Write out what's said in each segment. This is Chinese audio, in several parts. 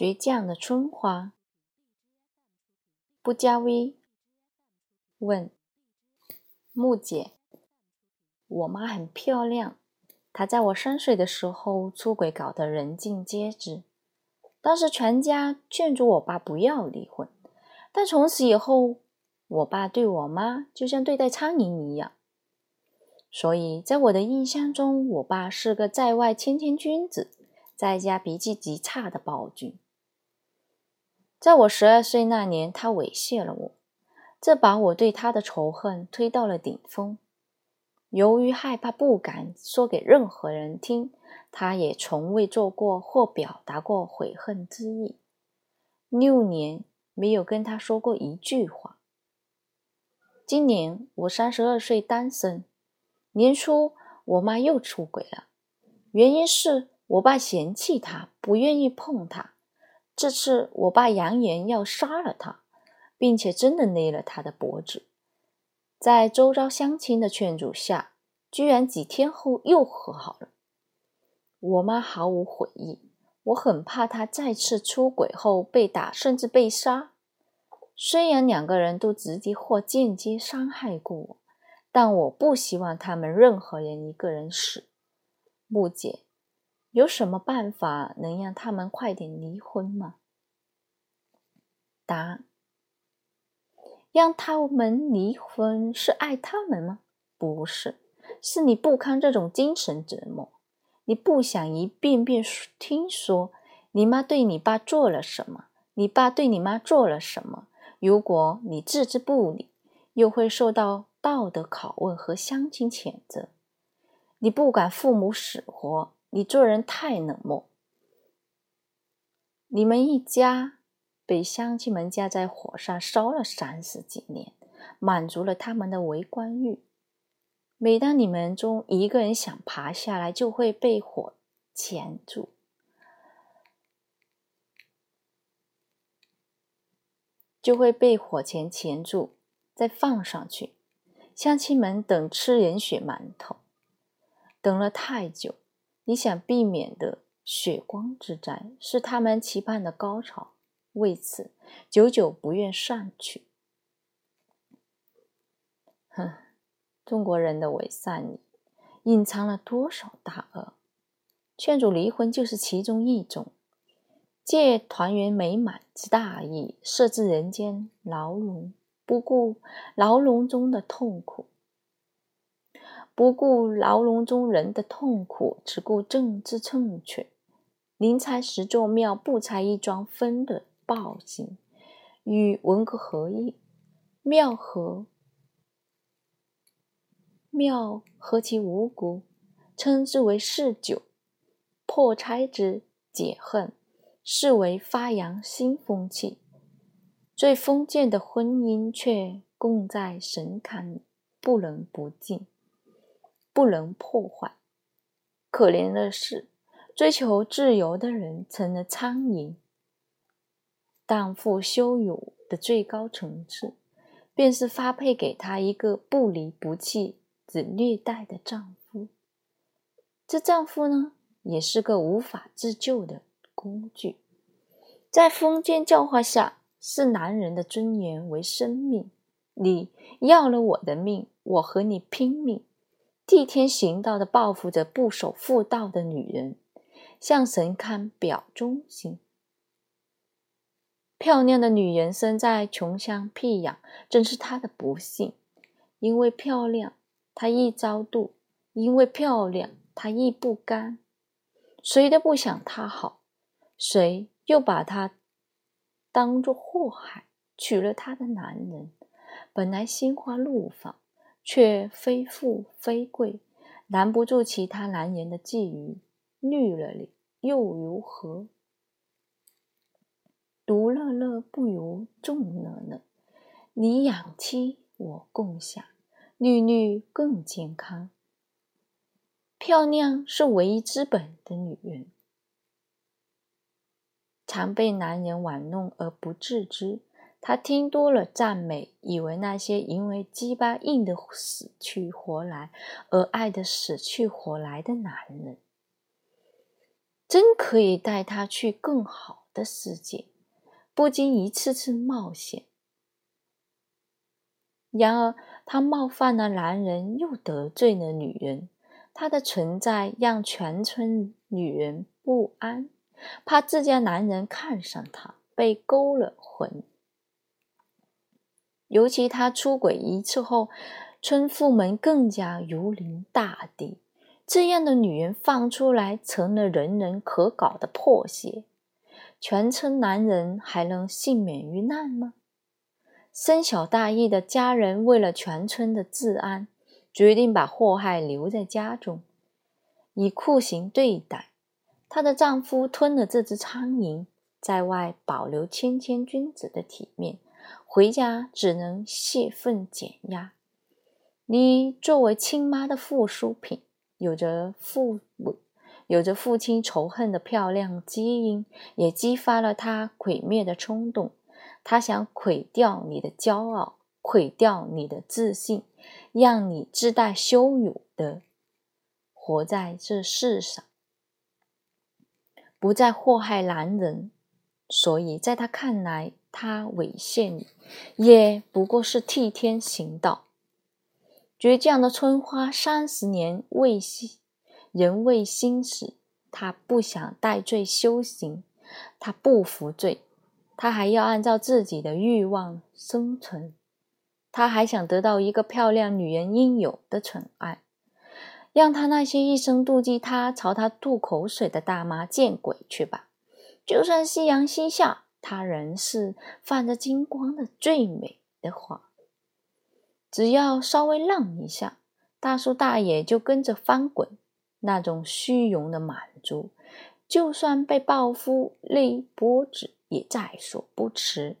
倔强的春花。不加微问木姐：“我妈很漂亮，她在我三岁的时候出轨，搞得人尽皆知。当时全家劝阻我爸不要离婚，但从此以后，我爸对我妈就像对待苍蝇一样。所以在我的印象中，我爸是个在外谦谦君子，在家脾气极差的暴君。”在我十二岁那年，他猥亵了我，这把我对他的仇恨推到了顶峰。由于害怕不敢说给任何人听，他也从未做过或表达过悔恨之意。六年没有跟他说过一句话。今年我三十二岁单身，年初我妈又出轨了，原因是我爸嫌弃她，不愿意碰她。这次我爸扬言要杀了他，并且真的勒了他的脖子。在周遭乡亲的劝阻下，居然几天后又和好了。我妈毫无悔意，我很怕她再次出轨后被打，甚至被杀。虽然两个人都直接或间接伤害过我，但我不希望他们任何人一个人死。木姐。有什么办法能让他们快点离婚吗？答：让他们离婚是爱他们吗？不是，是你不堪这种精神折磨，你不想一遍遍听说你妈对你爸做了什么，你爸对你妈做了什么。如果你置之不理，又会受到道德拷问和乡亲谴责。你不管父母死活。你做人太冷漠。你们一家被乡亲们架在火上烧了三十几年，满足了他们的围观欲。每当你们中一个人想爬下来，就会被火钳住，就会被火钳钳住，再放上去。乡亲们等吃人血馒头，等了太久。你想避免的血光之灾，是他们期盼的高潮，为此久久不愿散去。哼，中国人的伪善里隐藏了多少大恶？劝阻离婚就是其中一种，借团圆美满之大义，设置人间牢笼，不顾牢笼中的痛苦。不顾牢笼中人的痛苦，只顾政治正确，宁拆十座庙，不拆一桩分的暴行，与文革合意。庙和庙何其无辜，称之为嗜酒，破拆之解恨，视为发扬新风气。最封建的婚姻却供在神龛里，不能不敬。不能破坏。可怜的是，追求自由的人成了苍蝇。荡妇羞辱的最高层次，便是发配给他一个不离不弃、只虐待的丈夫。这丈夫呢，也是个无法自救的工具。在封建教化下，视男人的尊严为生命。你要了我的命，我和你拼命。替天行道的报复着不守妇道的女人，向神龛表忠心。漂亮的女人生在穷乡僻壤，真是她的不幸。因为漂亮，她易遭妒；因为漂亮，她易不甘。谁都不想她好，谁又把她当作祸害？娶了她的男人，本来心花怒放。却非富非贵，拦不住其他男人的觊觎。绿了你又如何？独乐乐不如众乐乐。你养妻，我共享，绿绿更健康。漂亮是唯一资本的女人，常被男人玩弄而不自知。他听多了赞美，以为那些因为鸡巴硬的死去活来而爱的死去活来的男人，真可以带他去更好的世界，不经一次次冒险。然而，他冒犯了男人，又得罪了女人。他的存在让全村女人不安，怕自家男人看上他，被勾了魂。尤其他出轨一次后，村妇们更加如临大敌。这样的女人放出来，成了人人可搞的破鞋。全村男人还能幸免于难吗？深晓大义的家人为了全村的治安，决定把祸害留在家中，以酷刑对待。她的丈夫吞了这只苍蝇，在外保留谦谦君子的体面。回家只能泄愤减压。你作为亲妈的附属品，有着父母、有着父亲仇恨的漂亮基因，也激发了他毁灭的冲动。他想毁掉你的骄傲，毁掉你的自信，让你自带羞辱的活在这世上，不再祸害男人。所以，在他看来，他猥亵你，也不过是替天行道。倔强的春花三十年未心，人未心死。他不想戴罪修行，他不服罪，他还要按照自己的欲望生存。他还想得到一个漂亮女人应有的宠爱，让他那些一生妒忌他、朝他吐口水的大妈见鬼去吧！就算夕阳西下，他仍是泛着金光的最美的花。只要稍微让一下，大叔大爷就跟着翻滚。那种虚荣的满足，就算被报复勒脖子也在所不辞。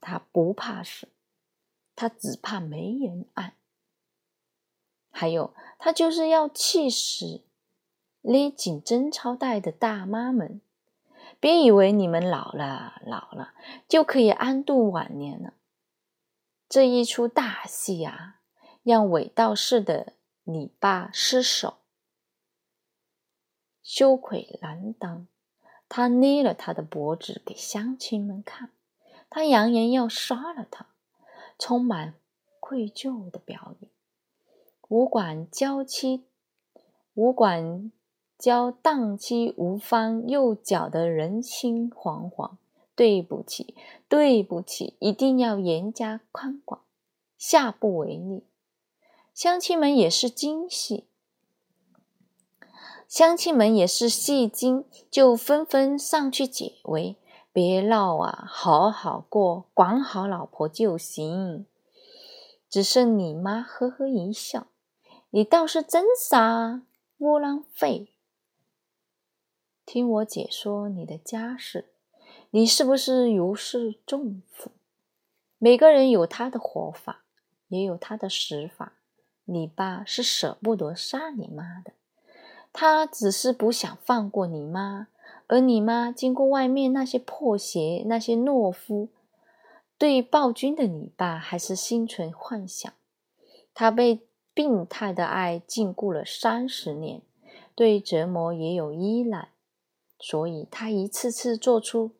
他不怕死，他只怕没人爱。还有，他就是要气死勒紧贞操带的大妈们。别以为你们老了老了就可以安度晚年了。这一出大戏啊，让韦道士的你爸失手，羞愧难当。他捏了他的脖子给乡亲们看，他扬言要杀了他，充满愧疚的表演。武馆娇妻，武馆。教荡妻无方，又搅得人心惶惶。对不起，对不起，一定要严加宽管，下不为例。乡亲们也是精细，乡亲们也是戏精，就纷纷上去解围。别闹啊，好好过，管好老婆就行。只剩你妈呵呵一笑：“你倒是真傻，窝囊废。”听我解说你的家事，你是不是如释重负？每个人有他的活法，也有他的死法。你爸是舍不得杀你妈的，他只是不想放过你妈。而你妈经过外面那些破鞋、那些懦夫，对暴君的你爸还是心存幻想。他被病态的爱禁锢了三十年，对折磨也有依赖。所以他一次次做出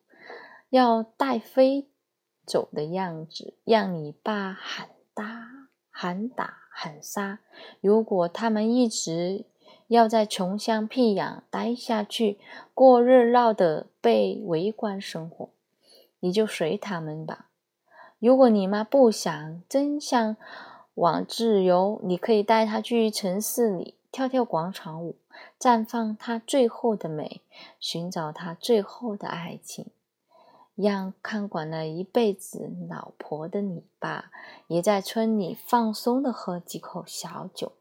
要带飞走的样子，让你爸喊打、喊打、喊杀。如果他们一直要在穷乡僻壤待下去，过热闹的被围观生活，你就随他们吧。如果你妈不想真相往自由，你可以带她去城市里跳跳广场舞。绽放她最后的美，寻找她最后的爱情，让看管了一辈子老婆的你爸，也在村里放松的喝几口小酒。